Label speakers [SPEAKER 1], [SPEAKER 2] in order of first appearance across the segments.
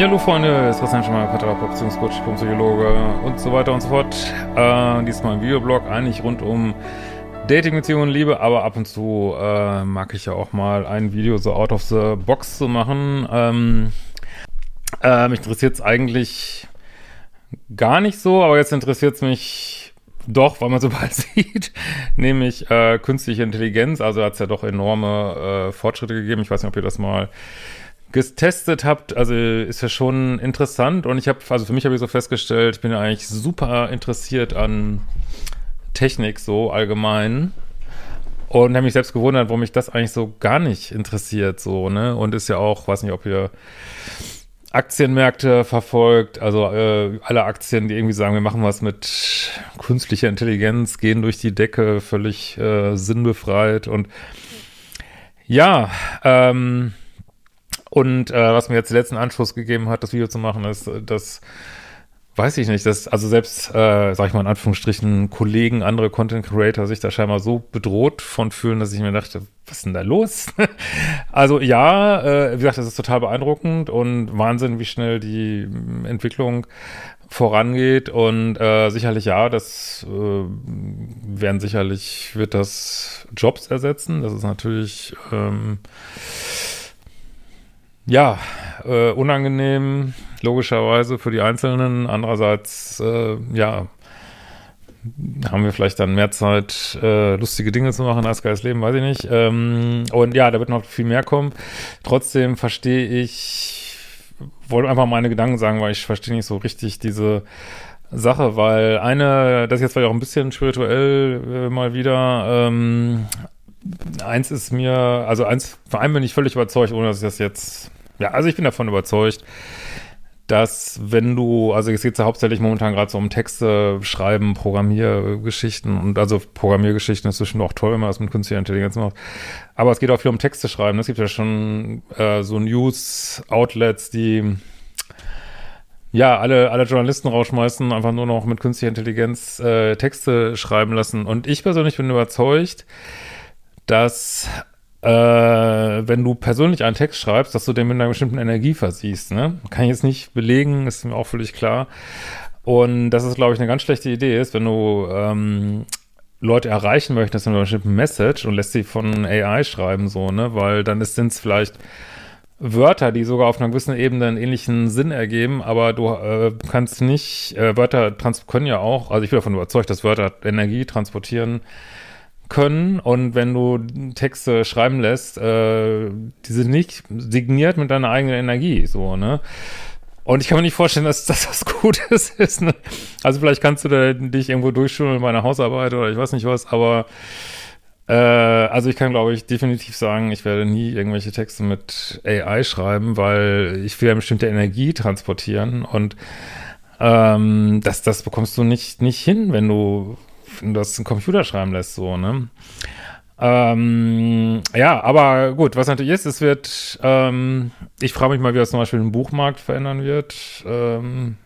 [SPEAKER 1] Ja, hallo Freunde, es ist Christian Schemmer, Paartherapeut, Beziehungscoach, Psychologe und so weiter und so fort. Äh, diesmal ein Videoblog, eigentlich rund um Dating, Beziehungen, Liebe, aber ab und zu äh, mag ich ja auch mal ein Video so out of the box zu machen. Ähm, äh, mich interessiert es eigentlich gar nicht so, aber jetzt interessiert es mich doch, weil man so bald sieht, nämlich äh, künstliche Intelligenz. Also hat es ja doch enorme äh, Fortschritte gegeben. Ich weiß nicht, ob ihr das mal getestet habt, also ist ja schon interessant. Und ich habe, also für mich habe ich so festgestellt, ich bin ja eigentlich super interessiert an Technik so allgemein. Und habe mich selbst gewundert, warum mich das eigentlich so gar nicht interessiert so, ne, und ist ja auch, weiß nicht, ob ihr Aktienmärkte verfolgt, also äh, alle Aktien, die irgendwie sagen, wir machen was mit künstlicher Intelligenz, gehen durch die Decke, völlig äh, sinnbefreit. Und ja, ähm, und äh, was mir jetzt den letzten Anschluss gegeben hat, das Video zu machen, ist, dass weiß ich nicht, dass also selbst, äh, sag ich mal in Anführungsstrichen, Kollegen, andere Content Creator sich da scheinbar so bedroht von fühlen, dass ich mir dachte, was ist denn da los? also ja, äh, wie gesagt, das ist total beeindruckend und Wahnsinn, wie schnell die Entwicklung vorangeht und äh, sicherlich ja, das äh, werden sicherlich, wird das Jobs ersetzen, das ist natürlich ähm, ja, äh, unangenehm, logischerweise für die Einzelnen. Andererseits, äh, ja, haben wir vielleicht dann mehr Zeit, äh, lustige Dinge zu machen als geiles Leben, weiß ich nicht. Ähm, und ja, da wird noch viel mehr kommen. Trotzdem verstehe ich, wollte einfach meine Gedanken sagen, weil ich verstehe nicht so richtig diese Sache, weil eine, das ist jetzt vielleicht auch ein bisschen spirituell äh, mal wieder, ähm, eins ist mir, also eins, vor allem bin ich völlig überzeugt, ohne dass ich das jetzt ja, also ich bin davon überzeugt, dass wenn du, also es geht ja hauptsächlich momentan gerade so um Texte schreiben, Programmiergeschichten und also Programmiergeschichten ist zwischen auch toll, wenn man das mit künstlicher Intelligenz macht. Aber es geht auch viel um Texte schreiben. Es gibt ja schon äh, so News-Outlets, die ja, alle, alle Journalisten rausschmeißen, einfach nur noch mit künstlicher Intelligenz äh, Texte schreiben lassen. Und ich persönlich bin überzeugt, dass äh, wenn du persönlich einen Text schreibst, dass du den mit einer bestimmten Energie versiehst. Ne? Kann ich jetzt nicht belegen, ist mir auch völlig klar. Und das ist, glaube ich, eine ganz schlechte Idee ist, wenn du ähm, Leute erreichen möchtest mit einer bestimmten Message und lässt sie von AI schreiben, so, ne? Weil dann sind es vielleicht Wörter, die sogar auf einer gewissen Ebene einen ähnlichen Sinn ergeben, aber du äh, kannst nicht, äh, Wörter können ja auch, also ich bin davon überzeugt, dass Wörter Energie transportieren können und wenn du Texte schreiben lässt, äh, die sind nicht signiert mit deiner eigenen Energie, so, ne? Und ich kann mir nicht vorstellen, dass das was Gutes ist. Ne? Also vielleicht kannst du da dich irgendwo durchschulen bei einer Hausarbeit oder ich weiß nicht was, aber äh, also ich kann, glaube ich, definitiv sagen, ich werde nie irgendwelche Texte mit AI schreiben, weil ich will ja bestimmte Energie transportieren und ähm, das, das bekommst du nicht, nicht hin, wenn du das ein Computer schreiben lässt, so, ne? Ähm, ja, aber gut, was natürlich ist, es wird, ähm, ich frage mich mal, wie das zum Beispiel den Buchmarkt verändern wird. Ähm,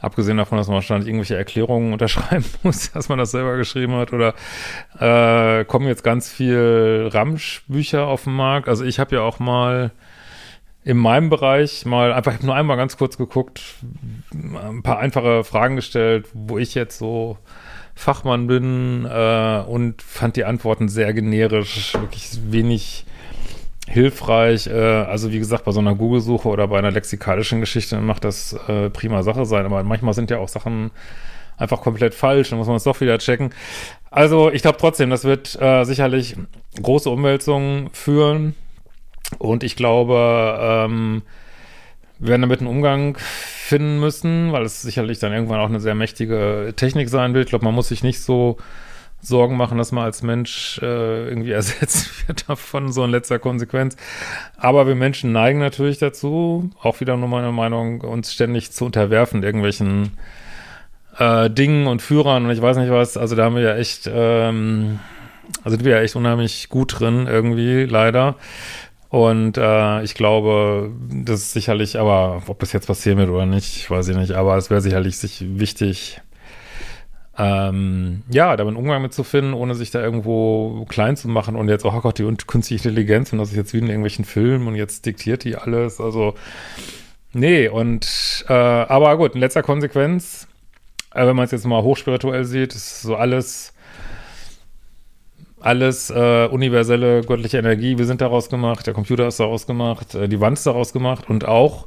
[SPEAKER 1] abgesehen davon, dass man wahrscheinlich irgendwelche Erklärungen unterschreiben muss, dass man das selber geschrieben hat, oder äh, kommen jetzt ganz viel Ramsch-Bücher auf den Markt. Also ich habe ja auch mal in meinem Bereich mal einfach nur einmal ganz kurz geguckt, ein paar einfache Fragen gestellt, wo ich jetzt so Fachmann bin äh, und fand die Antworten sehr generisch, wirklich wenig hilfreich. Äh, also wie gesagt, bei so einer Google-Suche oder bei einer lexikalischen Geschichte macht das äh, prima Sache sein, aber manchmal sind ja auch Sachen einfach komplett falsch, dann muss man es doch wieder checken. Also ich glaube trotzdem, das wird äh, sicherlich große Umwälzungen führen und ich glaube, ähm, wir werden damit einen Umgang finden müssen, weil es sicherlich dann irgendwann auch eine sehr mächtige Technik sein wird. Ich glaube, man muss sich nicht so Sorgen machen, dass man als Mensch äh, irgendwie ersetzt wird davon, so in letzter Konsequenz. Aber wir Menschen neigen natürlich dazu, auch wieder nur meine Meinung, uns ständig zu unterwerfen, irgendwelchen äh, Dingen und Führern und ich weiß nicht was. Also da haben wir ja echt, ähm, also sind wir ja echt unheimlich gut drin irgendwie, leider. Und äh, ich glaube, das ist sicherlich, aber ob das jetzt passieren wird oder nicht, weiß ich nicht, aber es wäre sicherlich sich wichtig, ähm, ja, damit einen Umgang mit zu finden, ohne sich da irgendwo klein zu machen und jetzt, oh Gott, die künstliche Intelligenz und das ist jetzt wie in irgendwelchen Filmen und jetzt diktiert die alles, also nee, und äh, aber gut, in letzter Konsequenz, äh, wenn man es jetzt mal hochspirituell sieht, ist so alles alles äh, universelle göttliche Energie, wir sind daraus gemacht, der Computer ist daraus gemacht, äh, die Wand ist daraus gemacht und auch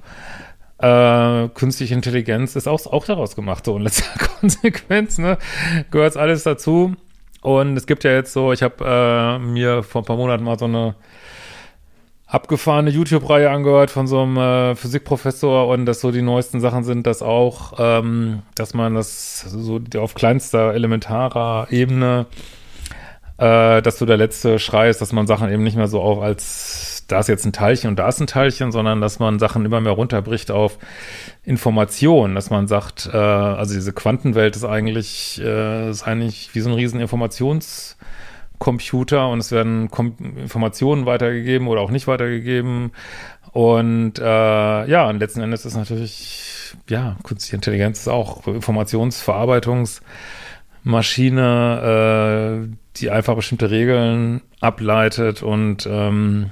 [SPEAKER 1] äh, künstliche Intelligenz ist auch, auch daraus gemacht, so in letzter Konsequenz, ne? Gehört alles dazu. Und es gibt ja jetzt so, ich habe äh, mir vor ein paar Monaten mal so eine abgefahrene YouTube-Reihe angehört von so einem äh, Physikprofessor und dass so die neuesten Sachen sind, dass auch, ähm, dass man das so auf kleinster elementarer Ebene, äh, dass so der letzte Schrei ist, dass man Sachen eben nicht mehr so auf als da ist jetzt ein Teilchen und da ist ein Teilchen, sondern dass man Sachen immer mehr runterbricht auf Information, dass man sagt, äh, also diese Quantenwelt ist eigentlich, äh, ist eigentlich wie so ein riesen Informationscomputer und es werden Kom Informationen weitergegeben oder auch nicht weitergegeben. Und äh, ja, und letzten Endes ist natürlich, ja, künstliche Intelligenz ist auch Informationsverarbeitungsmaschine, äh, die einfach bestimmte Regeln ableitet und ähm,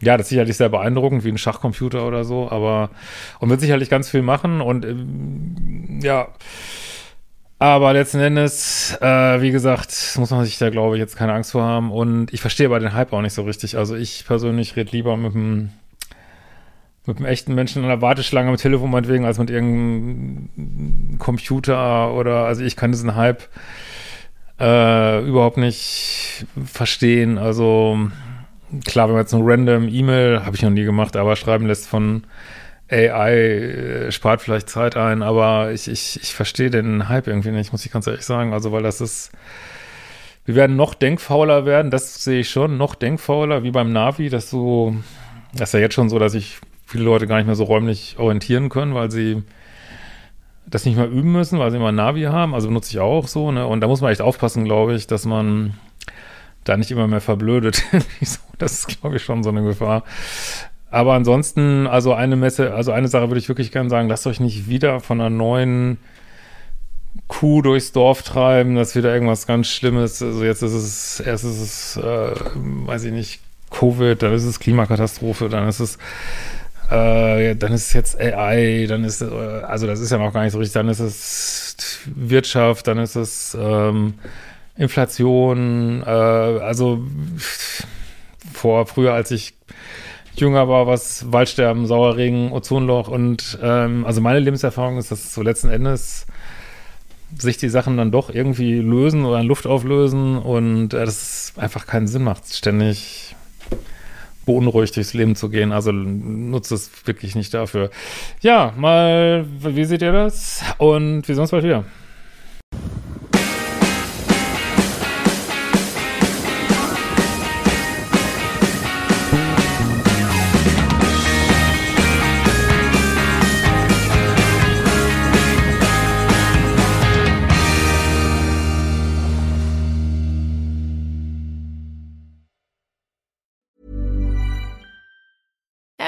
[SPEAKER 1] ja, das ist sicherlich sehr beeindruckend, wie ein Schachcomputer oder so, aber und wird sicherlich ganz viel machen und ähm, ja, aber letzten Endes, äh, wie gesagt, muss man sich da, glaube ich, jetzt keine Angst vor haben und ich verstehe bei den Hype auch nicht so richtig. Also ich persönlich rede lieber mit einem mit einem echten Menschen in einer Warteschlange am Telefon meinetwegen, als mit irgendeinem Computer oder, also ich kann diesen Hype äh, überhaupt nicht verstehen. Also klar, wenn man jetzt eine random E-Mail, habe ich noch nie gemacht, aber schreiben lässt von AI, äh, spart vielleicht Zeit ein, aber ich, ich, ich verstehe den Hype irgendwie nicht, muss ich ganz ehrlich sagen. Also, weil das ist, wir werden noch denkfauler werden, das sehe ich schon, noch denkfauler, wie beim Navi, dass so, das ist ja jetzt schon so, dass sich viele Leute gar nicht mehr so räumlich orientieren können, weil sie das nicht mehr üben müssen, weil sie immer Navi haben, also benutze ich auch so, ne, und da muss man echt aufpassen, glaube ich, dass man da nicht immer mehr verblödet. das ist, glaube ich, schon so eine Gefahr. Aber ansonsten, also eine Messe, also eine Sache würde ich wirklich gerne sagen, lasst euch nicht wieder von einer neuen Kuh durchs Dorf treiben, das ist wieder irgendwas ganz Schlimmes. Also jetzt ist es, erst ist es, äh, weiß ich nicht, Covid, dann ist es Klimakatastrophe, dann ist es, äh, dann ist es jetzt AI, dann ist, äh, also das ist ja noch gar nicht so richtig, dann ist es Wirtschaft, dann ist es, ähm, Inflation, äh, also vor früher, als ich jünger war, was Waldsterben, Sauerregen, Ozonloch und ähm, also meine Lebenserfahrung ist, dass so letzten Endes sich die Sachen dann doch irgendwie lösen oder in Luft auflösen und äh, das einfach keinen Sinn macht, ständig beunruhigt durchs Leben zu gehen. Also nutzt es wirklich nicht dafür. Ja, mal, wie seht ihr das? Und wir sehen uns bald wieder.